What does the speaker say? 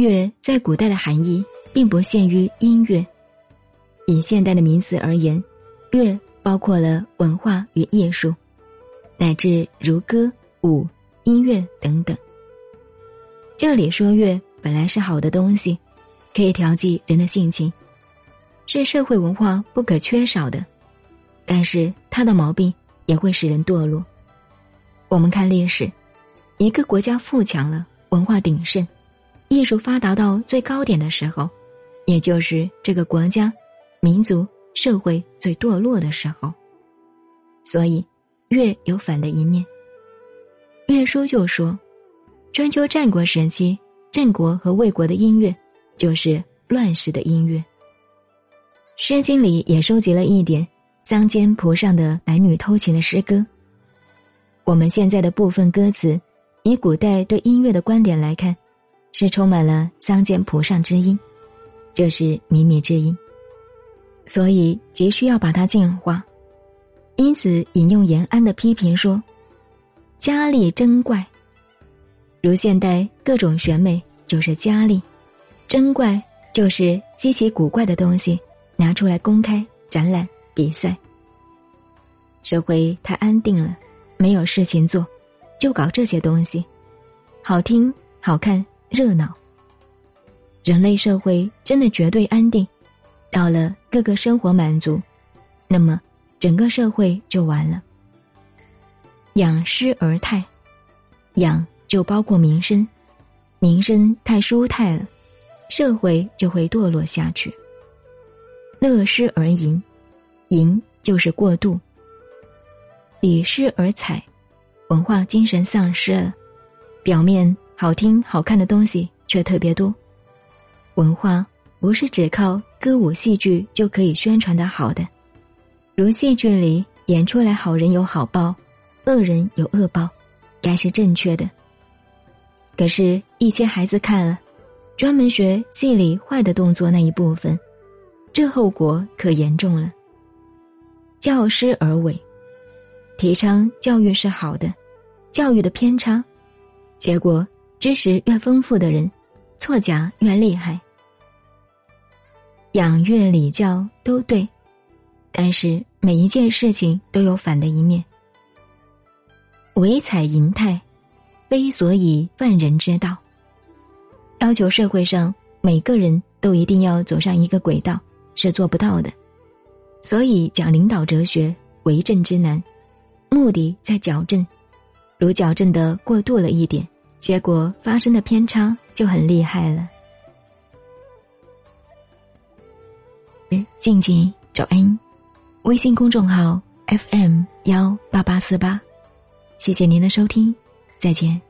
乐在古代的含义并不限于音乐，以现代的名词而言，乐包括了文化与艺术，乃至如歌、舞、音乐等等。这里说乐本来是好的东西，可以调剂人的性情，是社会文化不可缺少的，但是它的毛病也会使人堕落。我们看历史，一个国家富强了，文化鼎盛。艺术发达到最高点的时候，也就是这个国家、民族、社会最堕落的时候。所以，乐有反的一面。乐书就说，春秋战国时期，郑国和魏国的音乐就是乱世的音乐。《诗经》里也收集了一点乡间谱上的男女偷情的诗歌。我们现在的部分歌词，以古代对音乐的观点来看。是充满了乡间菩上之音，这是靡靡之音，所以急需要把它净化。因此引用延安的批评说：“佳丽真怪。”如现代各种选美就是佳丽，真怪就是稀奇古怪的东西拿出来公开展览比赛。社会太安定了，没有事情做，就搞这些东西，好听好看。热闹。人类社会真的绝对安定，到了各个生活满足，那么整个社会就完了。养失而泰，养就包括民生，民生太舒泰了，社会就会堕落下去。乐失而淫，淫就是过度。礼失而采，文化精神丧失了，表面。好听好看的东西却特别多，文化不是只靠歌舞戏剧就可以宣传的好的，如戏剧里演出来好人有好报，恶人有恶报，该是正确的。可是，一些孩子看了，专门学戏里坏的动作那一部分，这后果可严重了。教师而为，提倡教育是好的，教育的偏差，结果。知识越丰富的人，错假越厉害。养乐礼教都对，但是每一件事情都有反的一面。唯采淫态，非所以犯人之道。要求社会上每个人都一定要走上一个轨道，是做不到的。所以讲领导哲学，为政之难，目的在矫正，如矫正的过度了一点。结果发生的偏差就很厉害了。静静找恩，微信公众号 FM 幺八八四八，谢谢您的收听，再见。